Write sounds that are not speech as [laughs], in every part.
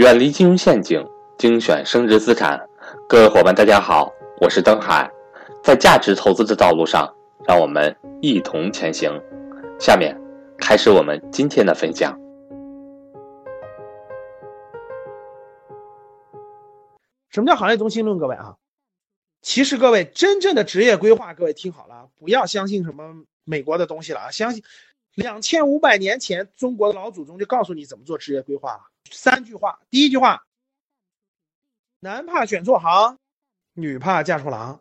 远离金融陷阱，精选升值资产。各位伙伴，大家好，我是登海。在价值投资的道路上，让我们一同前行。下面开始我们今天的分享。什么叫行业中心论？各位啊，其实各位真正的职业规划，各位听好了，不要相信什么美国的东西了啊，相信两千五百年前中国的老祖宗就告诉你怎么做职业规划了。三句话，第一句话，男怕选错行，女怕嫁错郎。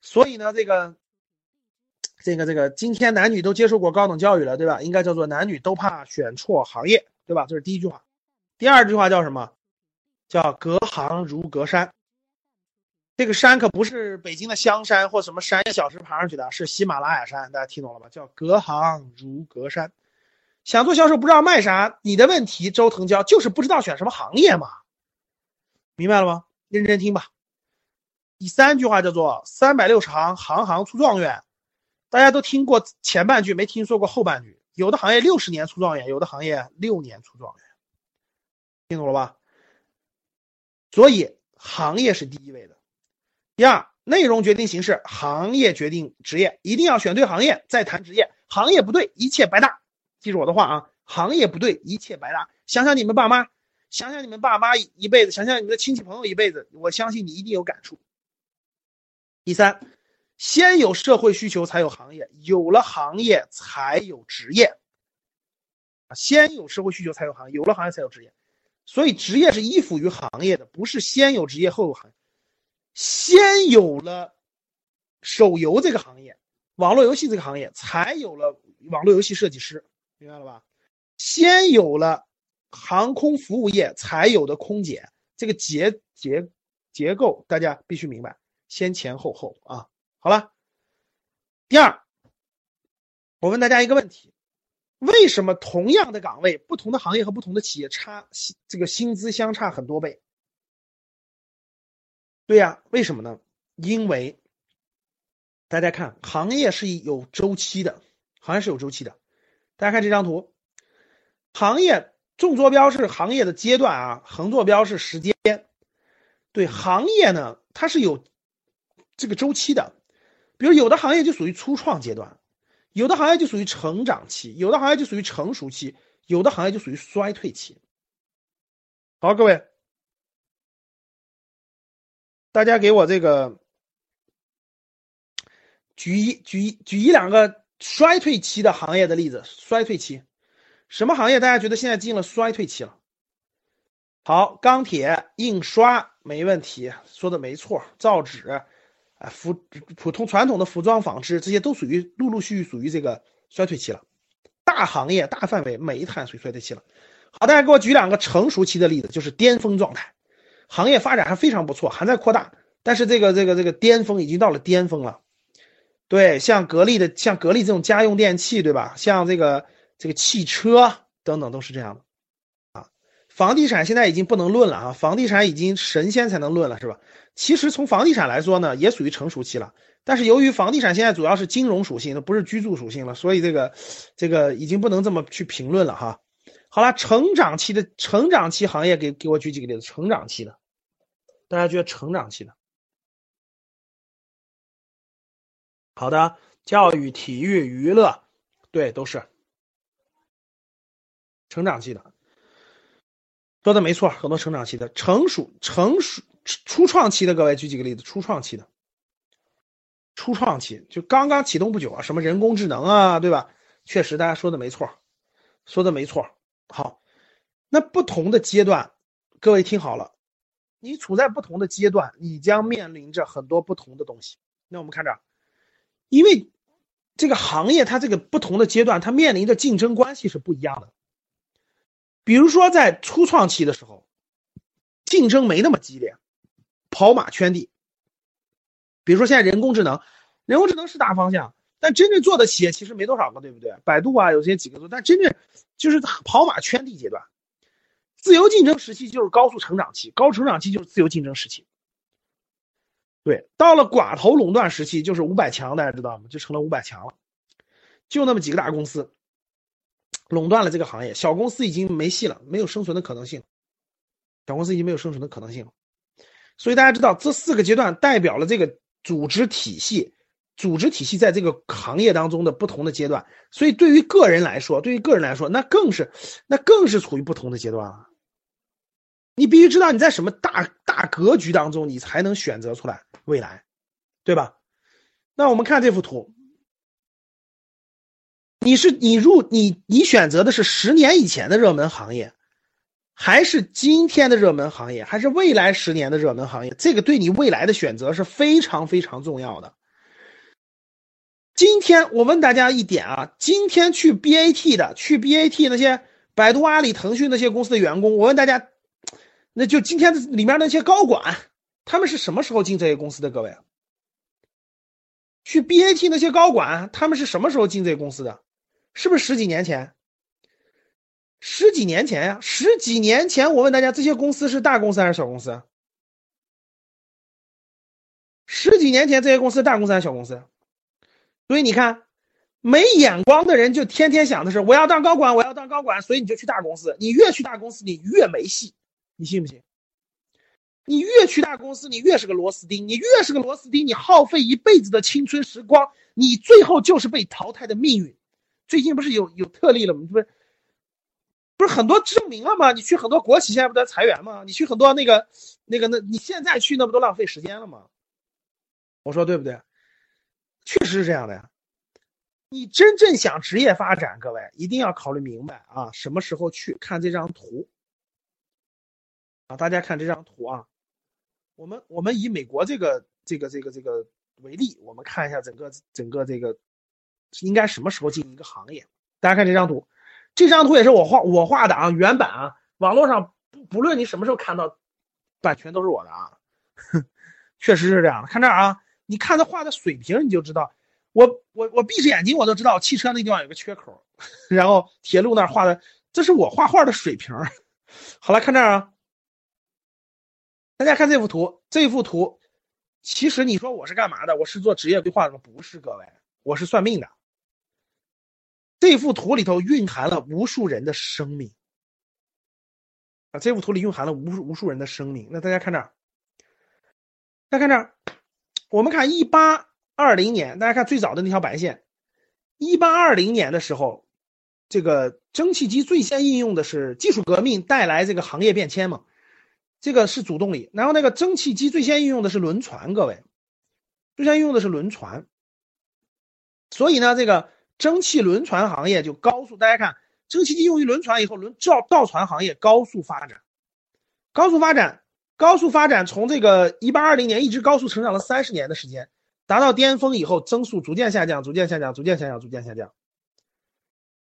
所以呢，这个，这个，这个，今天男女都接受过高等教育了，对吧？应该叫做男女都怕选错行业，对吧？这是第一句话。第二句话叫什么？叫隔行如隔山。这个山可不是北京的香山或什么山小石爬上去的，是喜马拉雅山。大家听懂了吧？叫隔行如隔山。想做销售不知道卖啥，你的问题周腾蛟就是不知道选什么行业嘛，明白了吗？认真听吧。第三句话叫做“三百六十行，行行出状元”，大家都听过前半句，没听说过后半句。有的行业六十年出状元，有的行业六年出状元，听懂了吧？所以行业是第一位的。第二，内容决定形式，行业决定职业，一定要选对行业再谈职业，行业不对，一切白搭。记住我的话啊，行业不对，一切白搭。想想你们爸妈，想想你们爸妈一辈子，想想你们的亲戚朋友一辈子，我相信你一定有感触。第三，先有社会需求才有行业，有了行业才有职业。啊，先有社会需求才有行业，有了行业才有职业。所以职业是依附于行业的，不是先有职业后有行业。先有了手游这个行业，网络游戏这个行业，才有了网络游戏设计师。明白了吧？先有了航空服务业才有的空姐，这个结结结构大家必须明白，先前后后啊。好了，第二，我问大家一个问题：为什么同样的岗位，不同的行业和不同的企业差这个薪资相差很多倍？对呀，为什么呢？因为大家看，行业是有周期的，行业是有周期的。大家看这张图，行业纵坐标是行业的阶段啊，横坐标是时间。对行业呢，它是有这个周期的。比如有的行业就属于初创阶段，有的行业就属于成长期，有的行业就属于成熟期，有的行业就属于衰退期。好，各位，大家给我这个举一举一举一两个。衰退期的行业的例子，衰退期，什么行业大家觉得现在进了衰退期了？好，钢铁、印刷没问题，说的没错。造纸，啊，服普通传统的服装纺织，这些都属于陆陆续续属于这个衰退期了。大行业、大范围，煤炭属于衰退期了。好，大家给我举两个成熟期的例子，就是巅峰状态，行业发展还非常不错，还在扩大，但是这个这个这个巅峰已经到了巅峰了。对，像格力的，像格力这种家用电器，对吧？像这个这个汽车等等，都是这样的啊。房地产现在已经不能论了啊，房地产已经神仙才能论了，是吧？其实从房地产来说呢，也属于成熟期了。但是由于房地产现在主要是金融属性的，不是居住属性了，所以这个这个已经不能这么去评论了哈。好了，成长期的成长期行业，给给我举几个例子，成长期的，大家觉得成长期的？好的，教育、体育、娱乐，对，都是成长期的，说的没错，很多成长期的，成熟、成熟、初创期的，各位举几个例子，初创期的，初创期就刚刚启动不久啊，什么人工智能啊，对吧？确实，大家说的没错，说的没错。好，那不同的阶段，各位听好了，你处在不同的阶段，你将面临着很多不同的东西。那我们看着。因为这个行业它这个不同的阶段，它面临的竞争关系是不一样的。比如说在初创期的时候，竞争没那么激烈，跑马圈地。比如说现在人工智能，人工智能是大方向，但真正做的企业其实没多少个，对不对？百度啊，有些几个做，但真正就是跑马圈地阶段。自由竞争时期就是高速成长期，高成长期就是自由竞争时期。对，到了寡头垄断时期，就是五百强，大家知道吗？就成了五百强了，就那么几个大公司垄断了这个行业，小公司已经没戏了，没有生存的可能性。小公司已经没有生存的可能性了。所以大家知道，这四个阶段代表了这个组织体系，组织体系在这个行业当中的不同的阶段。所以对于个人来说，对于个人来说，那更是那更是处于不同的阶段了。你必须知道你在什么大大格局当中，你才能选择出来未来，对吧？那我们看这幅图，你是你入你你选择的是十年以前的热门行业。还是今天的热门行业，还是未来十年的热门行业，这个对你未来的选择是非常非常重要的。今天我问大家一点啊，今天去 BAT 的，去 BAT 那些百度、阿里、腾讯那些公司的员工，我问大家，那就今天的里面那些高管，他们是什么时候进这些公司的？各位，去 BAT 那些高管，他们是什么时候进这些公司的？是不是十几年前？十几年前呀，十几年前，我问大家，这些公司是大公司还是小公司？十几年前，这些公司大公司还是小公司？所以你看，没眼光的人就天天想的是我要当高管，我要当高管，所以你就去大公司。你越去大公司，你越没戏，你信不信？你越去大公司，你越是个螺丝钉，你越是个螺丝钉，你耗费一辈子的青春时光，你最后就是被淘汰的命运。最近不是有有特例了吗？不是。不是很多证明了吗？你去很多国企现在不在裁员吗？你去很多那个、那个、那，你现在去那不都浪费时间了吗？我说对不对？确实是这样的呀。你真正想职业发展，各位一定要考虑明白啊，什么时候去看这张图大家看这张图啊，我们我们以美国这个这个这个这个为例，我们看一下整个整个这个应该什么时候进一个行业？大家看这张图。这张图也是我画我画的啊，原版啊，网络上不不论你什么时候看到，版权都是我的啊，[laughs] 确实是这样。看这儿啊，你看他画的水平，你就知道，我我我闭着眼睛我都知道汽车那地方有个缺口，[laughs] 然后铁路那儿画的，这是我画画的水平。[laughs] 好了，看这儿啊，大家看这幅图，这幅图，其实你说我是干嘛的？我是做职业规划的吗？不是，各位，我是算命的。这幅图里头蕴含了无数人的生命啊！这幅图里蕴含了无无数人的生命。那大家看这儿，大家看这儿，我们看一八二零年，大家看最早的那条白线，一八二零年的时候，这个蒸汽机最先应用的是技术革命带来这个行业变迁嘛？这个是主动力。然后那个蒸汽机最先应用的是轮船，各位，最先应用的是轮船。所以呢，这个。蒸汽轮船行业就高速，大家看，蒸汽机用于轮船以后，轮造造船行业高速发展，高速发展，高速发展，从这个一八二零年一直高速成长了三十年的时间，达到巅峰以后，增速逐渐下降，逐渐下降，逐渐下降，逐渐下降。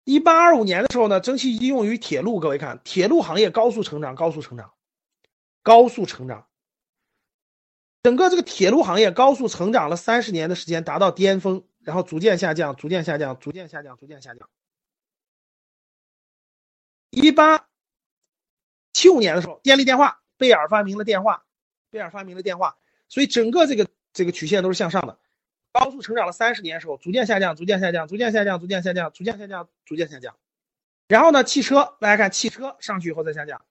一八二五年的时候呢，蒸汽机用于铁路，各位看，铁路行业高速成长，高速成长，高速成长，整个这个铁路行业高速成长了三十年的时间，达到巅峰。然后逐渐下降，逐渐下降，逐渐下降，逐渐下降。一八七五年的时候，电力电话，贝尔发明了电话，贝尔发明了电话，所以整个这个这个曲线都是向上的，高速成长了三十年的时候，逐渐下降，逐渐下降，逐渐下降，逐渐下降，逐渐下降，逐渐下降。然后呢，汽车，大家看，汽车上去以后再下降。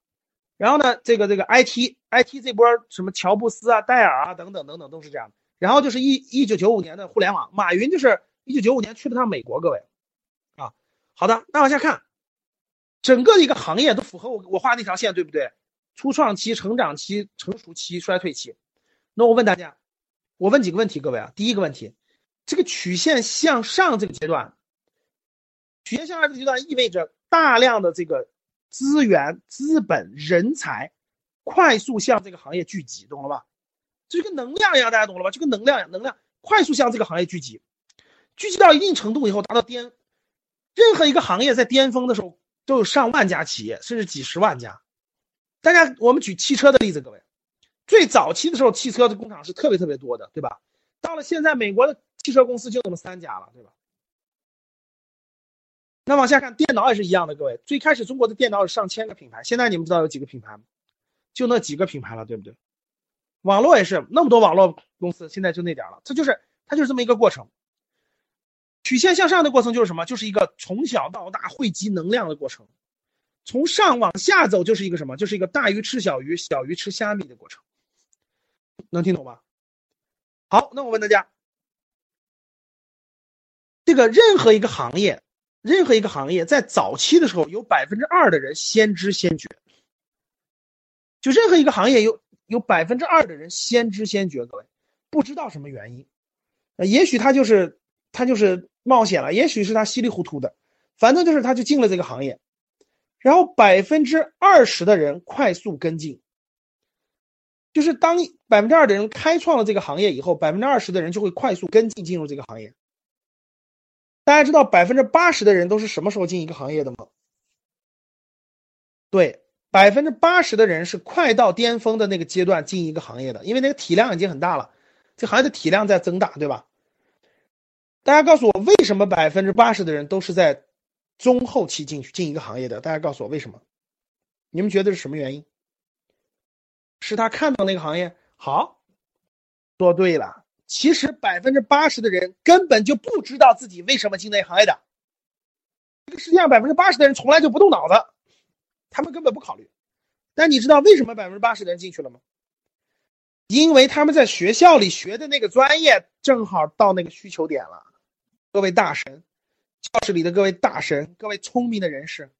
然后呢，这个这个 IT，IT 这波什么乔布斯啊、戴尔啊等等等等都是这样。然后就是一一九九五年的互联网，马云就是一九九五年去了趟美国，各位，啊，好的，那往下看，整个一个行业都符合我我画那条线，对不对？初创期、成长期、成熟期、衰退期。那我问大家，我问几个问题，各位啊，第一个问题，这个曲线向上这个阶段，曲线向上这个阶段意味着大量的这个资源、资本、人才快速向这个行业聚集，懂了吧？就跟能量一样，大家懂了吧？就跟能量一样，能量快速向这个行业聚集，聚集到一定程度以后，达到巅。任何一个行业在巅峰的时候，都有上万家企业，甚至几十万家。大家，我们举汽车的例子，各位，最早期的时候，汽车的工厂是特别特别多的，对吧？到了现在，美国的汽车公司就那么三家了，对吧？那往下看，电脑也是一样的，各位，最开始中国的电脑有上千个品牌，现在你们知道有几个品牌吗？就那几个品牌了，对不对？网络也是那么多网络公司，现在就那点了。它就是它就是这么一个过程，曲线向上的过程就是什么？就是一个从小到大汇集能量的过程。从上往下走就是一个什么？就是一个大鱼吃小鱼，小鱼吃虾米的过程。能听懂吗？好，那我问大家，这个任何一个行业，任何一个行业在早期的时候，有百分之二的人先知先觉。就任何一个行业有有百分之二的人先知先觉，各位。不知道什么原因，呃，也许他就是他就是冒险了，也许是他稀里糊涂的，反正就是他就进了这个行业，然后百分之二十的人快速跟进，就是当百分之二的人开创了这个行业以后，百分之二十的人就会快速跟进进入这个行业。大家知道百分之八十的人都是什么时候进一个行业的吗？对。百分之八十的人是快到巅峰的那个阶段进一个行业的，因为那个体量已经很大了，这行业的体量在增大，对吧？大家告诉我，为什么百分之八十的人都是在中后期进去进一个行业的？大家告诉我为什么？你们觉得是什么原因？是他看到那个行业好，说对了。其实百分之八十的人根本就不知道自己为什么进那行业的，这个世界上百分之八十的人从来就不动脑子。他们根本不考虑，但你知道为什么百分之八十的人进去了吗？因为他们在学校里学的那个专业正好到那个需求点了。各位大神，教室里的各位大神，各位聪明的人士，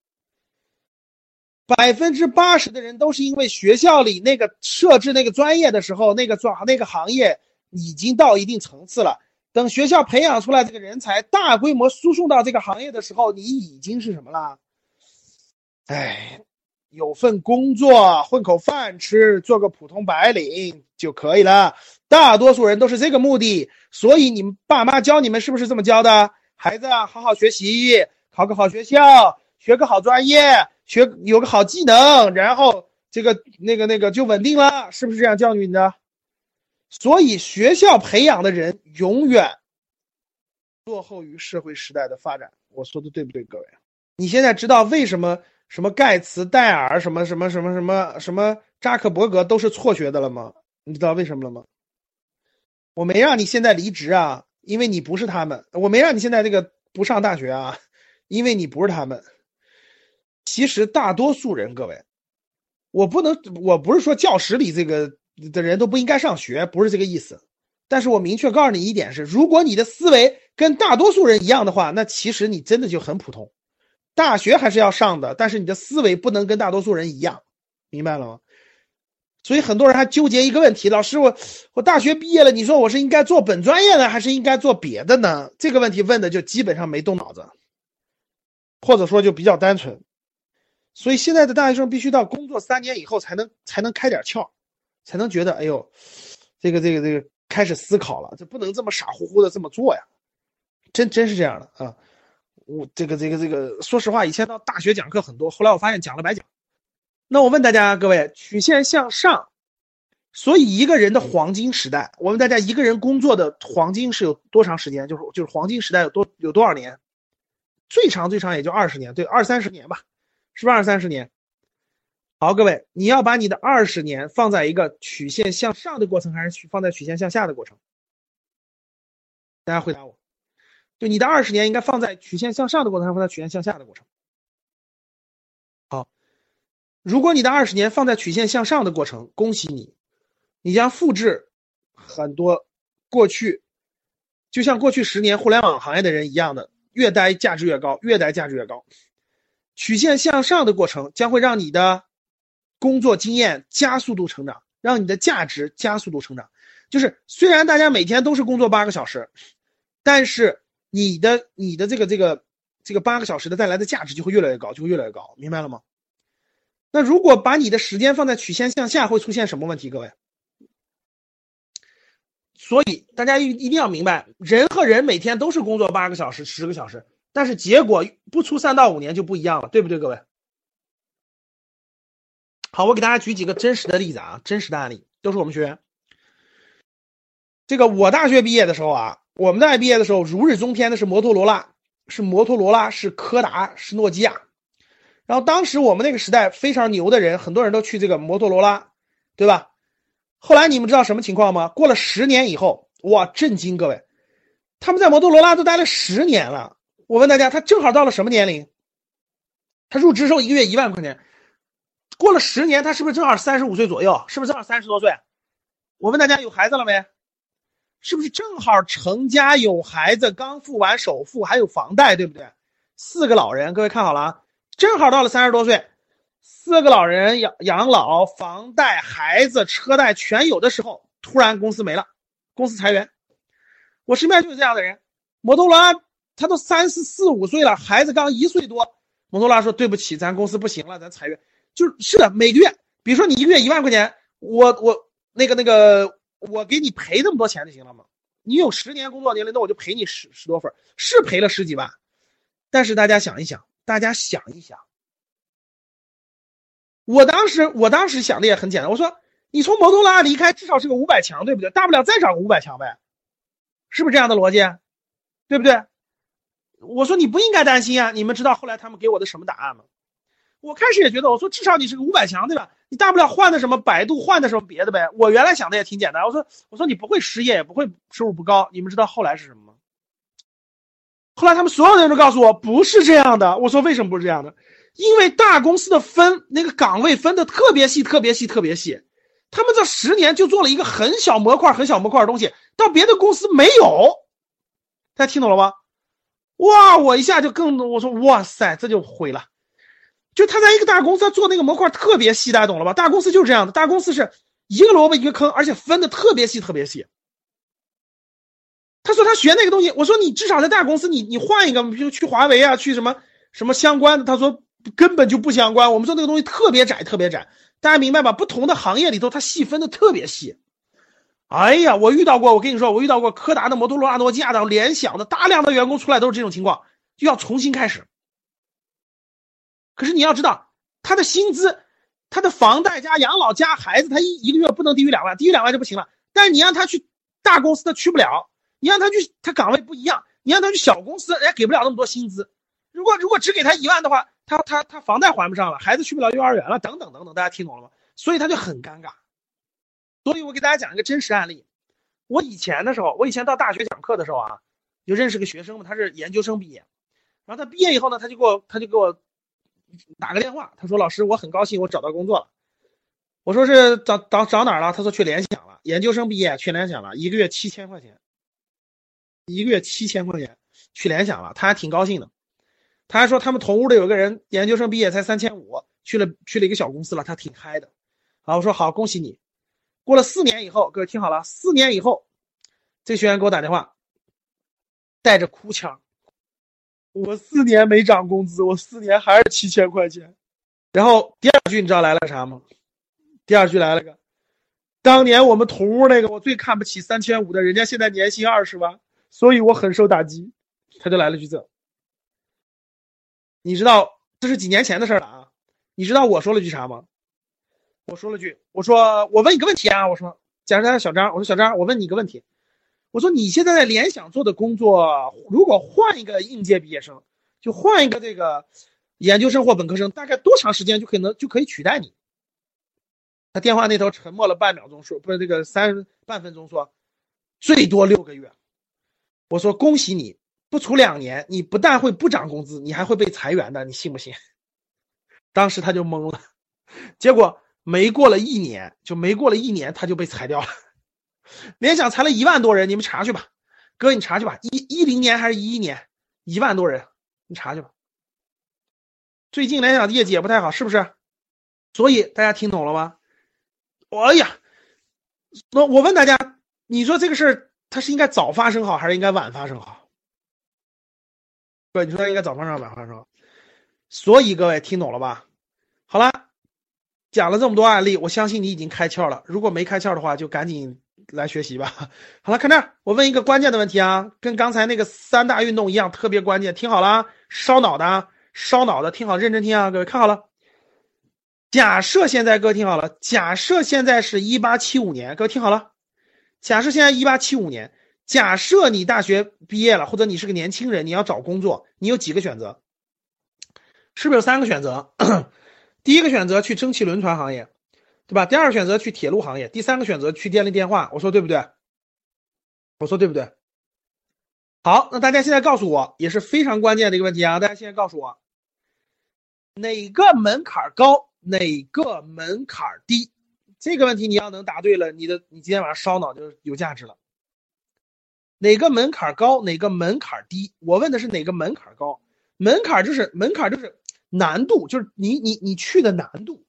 百分之八十的人都是因为学校里那个设置那个专业的时候，那个专那个行业已经到一定层次了。等学校培养出来这个人才，大规模输送到这个行业的时候，你已经是什么了？哎，有份工作混口饭吃，做个普通白领就可以了。大多数人都是这个目的，所以你们爸妈教你们是不是这么教的？孩子啊，好好学习，考个好学校，学个好专业，学有个好技能，然后这个那个那个就稳定了，是不是这样教育你的？所以学校培养的人永远落后于社会时代的发展。我说的对不对，各位？你现在知道为什么？什么盖茨、戴尔，什么什么什么什么什么扎克伯格都是辍学的了吗？你知道为什么了吗？我没让你现在离职啊，因为你不是他们；我没让你现在这个不上大学啊，因为你不是他们。其实大多数人，各位，我不能，我不是说教室里这个的人都不应该上学，不是这个意思。但是我明确告诉你一点是：如果你的思维跟大多数人一样的话，那其实你真的就很普通。大学还是要上的，但是你的思维不能跟大多数人一样，明白了吗？所以很多人还纠结一个问题：老师，我我大学毕业了，你说我是应该做本专业呢，还是应该做别的呢？这个问题问的就基本上没动脑子，或者说就比较单纯。所以现在的大学生必须到工作三年以后才能才能开点窍，才能觉得哎呦，这个这个这个开始思考了，这不能这么傻乎乎的这么做呀，真真是这样的啊。我这个这个这个，说实话，以前到大学讲课很多，后来我发现讲了白讲。那我问大家，各位，曲线向上，所以一个人的黄金时代，我问大家，一个人工作的黄金是有多长时间？就是就是黄金时代有多有多少年？最长最长也就二十年，对，二三十年吧，是不是二三十年？好，各位，你要把你的二十年放在一个曲线向上的过程，还是放在曲线向下的过程？大家回答我。就你的二十年应该放在曲线向上的过程，还是放在曲线向下的过程？好，如果你的二十年放在曲线向上的过程，恭喜你，你将复制很多过去，就像过去十年互联网行业的人一样的，越待价值越高，越待价值越高。曲线向上的过程将会让你的工作经验加速度成长，让你的价值加速度成长。就是虽然大家每天都是工作八个小时，但是。你的你的这个这个这个八个小时的带来的价值就会越来越高，就会越来越高，明白了吗？那如果把你的时间放在曲线向下，会出现什么问题？各位，所以大家一一定要明白，人和人每天都是工作八个小时、十个小时，但是结果不出三到五年就不一样了，对不对？各位，好，我给大家举几个真实的例子啊，真实的案例都是我们学员。这个我大学毕业的时候啊。我们大学毕业的时候，如日中天的是摩托罗拉，是摩托罗拉，是柯达，是诺基亚。然后当时我们那个时代非常牛的人，很多人都去这个摩托罗拉，对吧？后来你们知道什么情况吗？过了十年以后，哇，震惊各位，他们在摩托罗拉都待了十年了。我问大家，他正好到了什么年龄？他入职时候一个月一万块钱，过了十年，他是不是正好三十五岁左右？是不是正好三十多岁？我问大家有孩子了没？是不是正好成家有孩子，刚付完首付还有房贷，对不对？四个老人，各位看好了啊，正好到了三十多岁，四个老人养养老、房贷、孩子、车贷全有的时候，突然公司没了，公司裁员。我身边就是这样的人，摩托罗拉他都三十四五岁了，孩子刚一岁多，摩托罗拉说对不起，咱公司不行了，咱裁员。就是是的，每个月，比如说你一个月一万块钱，我我那个那个。我给你赔那么多钱就行了嘛？你有十年工作年龄，那我就赔你十十多份，是赔了十几万。但是大家想一想，大家想一想，我当时我当时想的也很简单，我说你从摩托罗拉离开，至少是个五百强，对不对？大不了再找个五百强呗，是不是这样的逻辑？对不对？我说你不应该担心啊！你们知道后来他们给我的什么答案吗？我开始也觉得，我说至少你是个五百强，对吧？你大不了换的什么百度，换的什么别的呗。我原来想的也挺简单，我说我说你不会失业，也不会收入不高。你们知道后来是什么吗？后来他们所有人都告诉我不是这样的。我说为什么不是这样的？因为大公司的分那个岗位分的特别细，特别细，特别细。他们这十年就做了一个很小模块、很小模块的东西，到别的公司没有。大家听懂了吗？哇！我一下就更我说哇塞，这就毁了。就他在一个大公司做那个模块特别细，大家懂了吧？大公司就是这样的，大公司是一个萝卜一个坑，而且分的特别细，特别细。他说他学那个东西，我说你至少在大公司，你你换一个，比如去华为啊，去什么什么相关的，他说根本就不相关。我们说那个东西特别窄，特别窄，大家明白吧？不同的行业里头，它细分的特别细。哎呀，我遇到过，我跟你说，我遇到过柯达的、摩托罗拉、诺基亚的、联想的，大量的员工出来都是这种情况，就要重新开始。可是你要知道，他的薪资、他的房贷加养老加孩子，他一一个月不能低于两万，低于两万就不行了。但是你让他去大公司，他去不了；你让他去，他岗位不一样；你让他去小公司，人家给不了那么多薪资。如果如果只给他一万的话，他他他房贷还不上了，孩子去不了幼儿园了，等等等等，大家听懂了吗？所以他就很尴尬。所以我给大家讲一个真实案例。我以前的时候，我以前到大学讲课的时候啊，就认识个学生嘛，他是研究生毕业，然后他毕业以后呢，他就给我他就给我。打个电话，他说：“老师，我很高兴，我找到工作了。”我说：“是找找找哪儿了？”他说：“去联想了，研究生毕业去联想了，一个月七千块钱，一个月七千块钱去联想了，他还挺高兴的。他还说他们同屋的有个人研究生毕业才三千五，去了去了一个小公司了，他挺嗨的。好，我说好，恭喜你。过了四年以后，各位听好了，四年以后，这学员给我打电话，带着哭腔。”我四年没涨工资，我四年还是七千块钱。然后第二句你知道来了啥吗？第二句来了个，当年我们同屋那个我最看不起三千五的，人家现在年薪二十万，所以我很受打击。他就来了句这，你知道这是几年前的事了啊？你知道我说了句啥吗？我说了句，我说我问你个问题啊，我说，假如他小张，我说小张，我问你个问题。我说你现在在联想做的工作，如果换一个应届毕业生，就换一个这个研究生或本科生，大概多长时间就可能就可以取代你？他电话那头沉默了半秒钟，说不是这个三半分钟，说最多六个月。我说恭喜你，不出两年，你不但会不涨工资，你还会被裁员的，你信不信？[laughs] 当时他就懵了，结果没过了一年，就没过了一年，他就被裁掉了。联想裁了一万多人，你们查去吧，哥，你查去吧，一一零年还是一一年，一万多人，你查去吧。最近联想的业绩也不太好，是不是？所以大家听懂了吗？哎呀，那我问大家，你说这个事儿它是应该早发生好，还是应该晚发生好？对，你说它应该早发生晚发生好？所以各位听懂了吧？好了，讲了这么多案例，我相信你已经开窍了。如果没开窍的话，就赶紧。来学习吧。[laughs] 好了，看这儿，我问一个关键的问题啊，跟刚才那个三大运动一样，特别关键。听好了，烧脑的，烧脑的，听好，认真听啊，各位看好了。假设现在，各位听好了，假设现在是一八七五年，各位听好了。假设现在一八七五年，假设你大学毕业了，或者你是个年轻人，你要找工作，你有几个选择？是不是有三个选择？[coughs] 第一个选择去蒸汽轮船行业。对吧？第二个选择去铁路行业，第三个选择去电力电话。我说对不对？我说对不对？好，那大家现在告诉我，也是非常关键的一个问题啊！大家现在告诉我，哪个门槛高，哪个门槛低？这个问题你要能答对了，你的你今天晚上烧脑就有价值了。哪个门槛高，哪个门槛低？我问的是哪个门槛高？门槛就是门槛就是难度，就是你你你去的难度，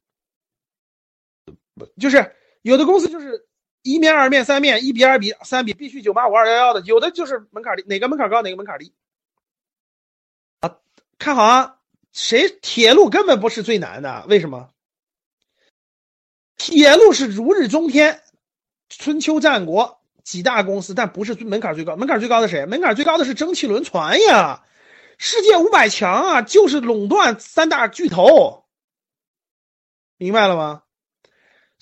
就是有的公司就是一面、二面、三面，一比二比三比，必须九八五二幺幺的，有的就是门槛低，哪个门槛高，哪个门槛低？啊，看好啊，谁铁路根本不是最难的，为什么？铁路是如日中天，春秋战国。几大公司，但不是门槛最高。门槛最高的谁？门槛最高的是蒸汽轮船呀！世界五百强啊，就是垄断三大巨头，明白了吗？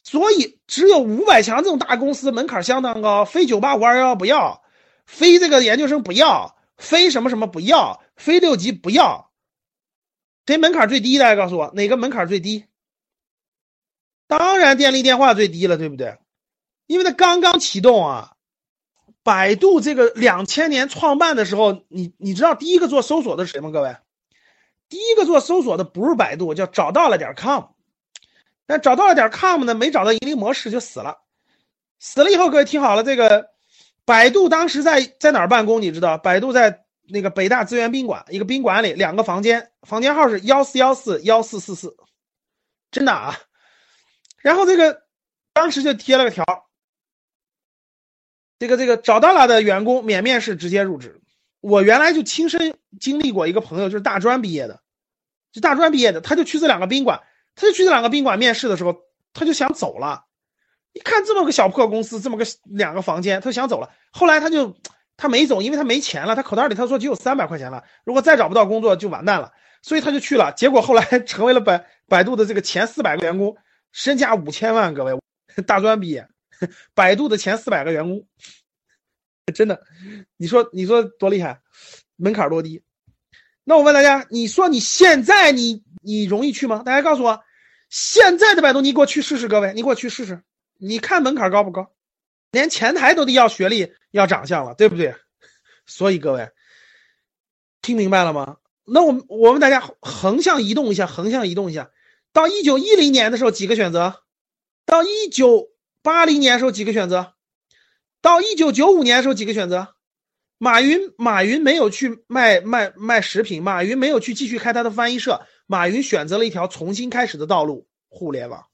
所以只有五百强这种大公司门槛相当高，非九八五二幺幺不要，非这个研究生不要，非什么什么不要，非六级不要。谁门槛最低？大家告诉我，哪个门槛最低？当然电力电话最低了，对不对？因为它刚刚启动啊，百度这个两千年创办的时候，你你知道第一个做搜索的是谁吗？各位，第一个做搜索的不是百度，叫找到了点 com，但找到了点 com 呢，没找到盈利模式就死了。死了以后，各位听好了，这个百度当时在在哪儿办公？你知道？百度在那个北大资源宾馆一个宾馆里，两个房间，房间号是幺四幺四幺四四四，真的啊。然后这个当时就贴了个条。这个这个找到了的员工免面试直接入职。我原来就亲身经历过一个朋友，就是大专毕业的，就大专毕业的，他就去这两个宾馆，他就去这两个宾馆面试的时候，他就想走了。一看这么个小破公司，这么个两个房间，他就想走了。后来他就他没走，因为他没钱了，他口袋里他说只有三百块钱了，如果再找不到工作就完蛋了，所以他就去了。结果后来 [laughs] 成为了百百度的这个前四百个员工，身价五千万。各位，大专毕业。百度的前四百个员工，[laughs] 真的，你说你说多厉害，门槛多低？那我问大家，你说你现在你你容易去吗？大家告诉我，现在的百度，你给我去试试，各位，你给我去试试，你看门槛高不高？连前台都得要学历要长相了，对不对？所以各位听明白了吗？那我们我们大家横向移动一下，横向移动一下，到一九一零年的时候几个选择？到一九。八零年时候几个选择，到一九九五年时候几个选择，马云马云没有去卖卖卖食品，马云没有去继续开他的翻译社，马云选择了一条重新开始的道路——互联网，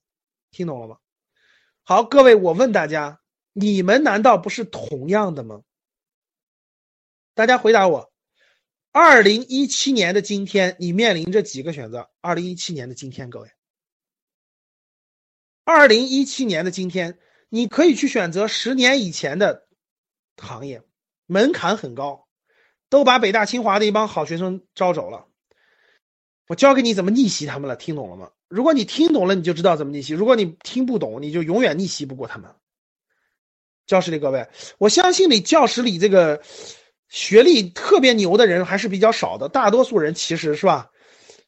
听懂了吗？好，各位，我问大家，你们难道不是同样的吗？大家回答我，二零一七年的今天，你面临着几个选择？二零一七年的今天，各位。二零一七年的今天，你可以去选择十年以前的行业，门槛很高，都把北大清华的一帮好学生招走了。我教给你怎么逆袭他们了，听懂了吗？如果你听懂了，你就知道怎么逆袭；如果你听不懂，你就永远逆袭不过他们。教室里各位，我相信你教室里这个学历特别牛的人还是比较少的，大多数人其实是吧？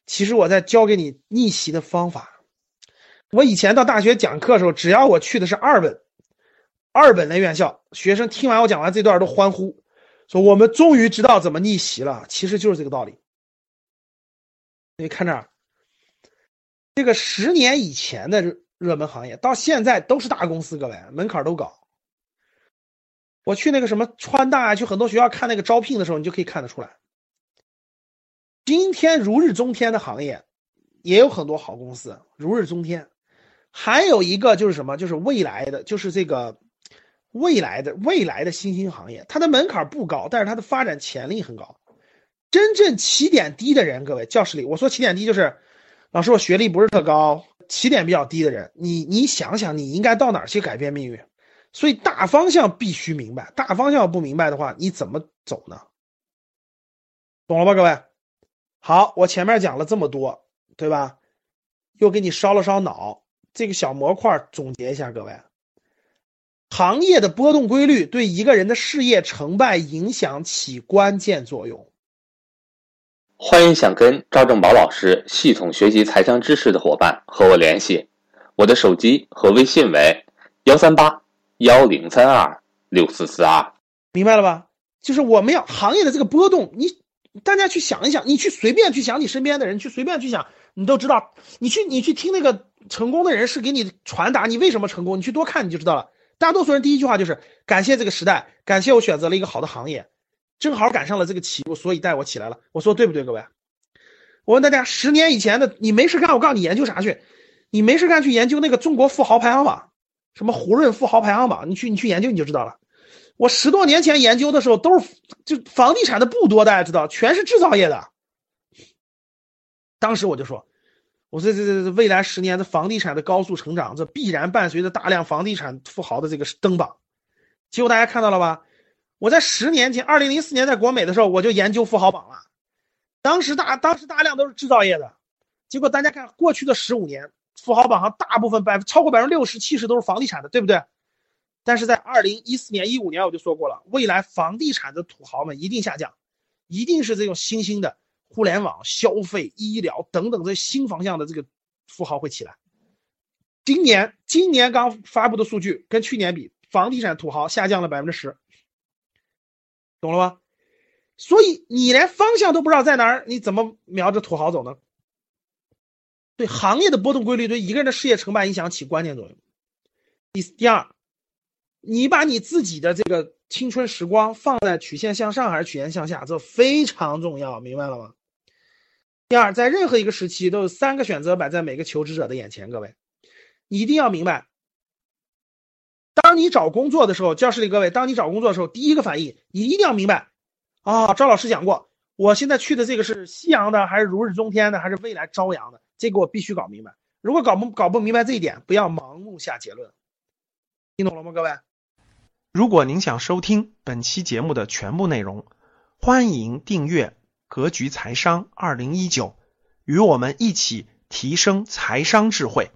其实我在教给你逆袭的方法。我以前到大学讲课的时候，只要我去的是二本、二本的院校，学生听完我讲完这段都欢呼，说我们终于知道怎么逆袭了。其实就是这个道理。你看这儿，这个十年以前的热门行业，到现在都是大公司，各位门槛都高。我去那个什么川大啊，去很多学校看那个招聘的时候，你就可以看得出来。今天如日中天的行业，也有很多好公司，如日中天。还有一个就是什么？就是未来的，就是这个未来的未来的新兴行业，它的门槛不高，但是它的发展潜力很高。真正起点低的人，各位教室里，我说起点低就是，老师我学历不是特高，起点比较低的人，你你想想，你应该到哪儿去改变命运？所以大方向必须明白，大方向不明白的话，你怎么走呢？懂了吧，各位？好，我前面讲了这么多，对吧？又给你烧了烧脑。这个小模块总结一下，各位，行业的波动规律对一个人的事业成败影响起关键作用。欢迎想跟赵正宝老师系统学习财商知识的伙伴和我联系，我的手机和微信为幺三八幺零三二六四四二。明白了吧？就是我们要行业的这个波动，你大家去想一想，你去随便去想你身边的人，去随便去想，你都知道。你去你去听那个成功的人士给你传达你为什么成功，你去多看你就知道了。大多数人第一句话就是感谢这个时代，感谢我选择了一个好的行业，正好赶上了这个起步，所以带我起来了。我说对不对，各位？我问大家，十年以前的你没事干，我告诉你研究啥去？你没事干去研究那个中国富豪排行榜，什么胡润富豪排行榜，你去你去研究你就知道了。我十多年前研究的时候，都是就房地产的不多，大家知道，全是制造业的。当时我就说，我说这这这未来十年的房地产的高速成长，这必然伴随着大量房地产富豪的这个登榜。结果大家看到了吧？我在十年前，二零零四年在国美的时候，我就研究富豪榜了。当时大当时大量都是制造业的，结果大家看过去的十五年，富豪榜上大部分百超过百分之六十七十都是房地产的，对不对？但是在二零一四年一五年我就说过了，未来房地产的土豪们一定下降，一定是这种新兴的互联网、消费、医疗等等这新方向的这个富豪会起来。今年今年刚发布的数据跟去年比，房地产土豪下降了百分之十，懂了吗？所以你连方向都不知道在哪儿，你怎么瞄着土豪走呢？对行业的波动规律，对一个人的事业成败影响起关键作用。第第二，你把你自己的这个青春时光放在曲线向上还是曲线向下，这非常重要，明白了吗？第二，在任何一个时期都有三个选择摆在每个求职者的眼前，各位，你一定要明白。当你找工作的时候，教室里各位，当你找工作的时候，第一个反应你一定要明白。啊，赵老师讲过，我现在去的这个是夕阳的，还是如日中天的，还是未来朝阳的？这个我必须搞明白。如果搞不搞不明白这一点，不要盲目下结论。听懂了吗，各位？如果您想收听本期节目的全部内容，欢迎订阅《格局财商二零一九》，与我们一起提升财商智慧。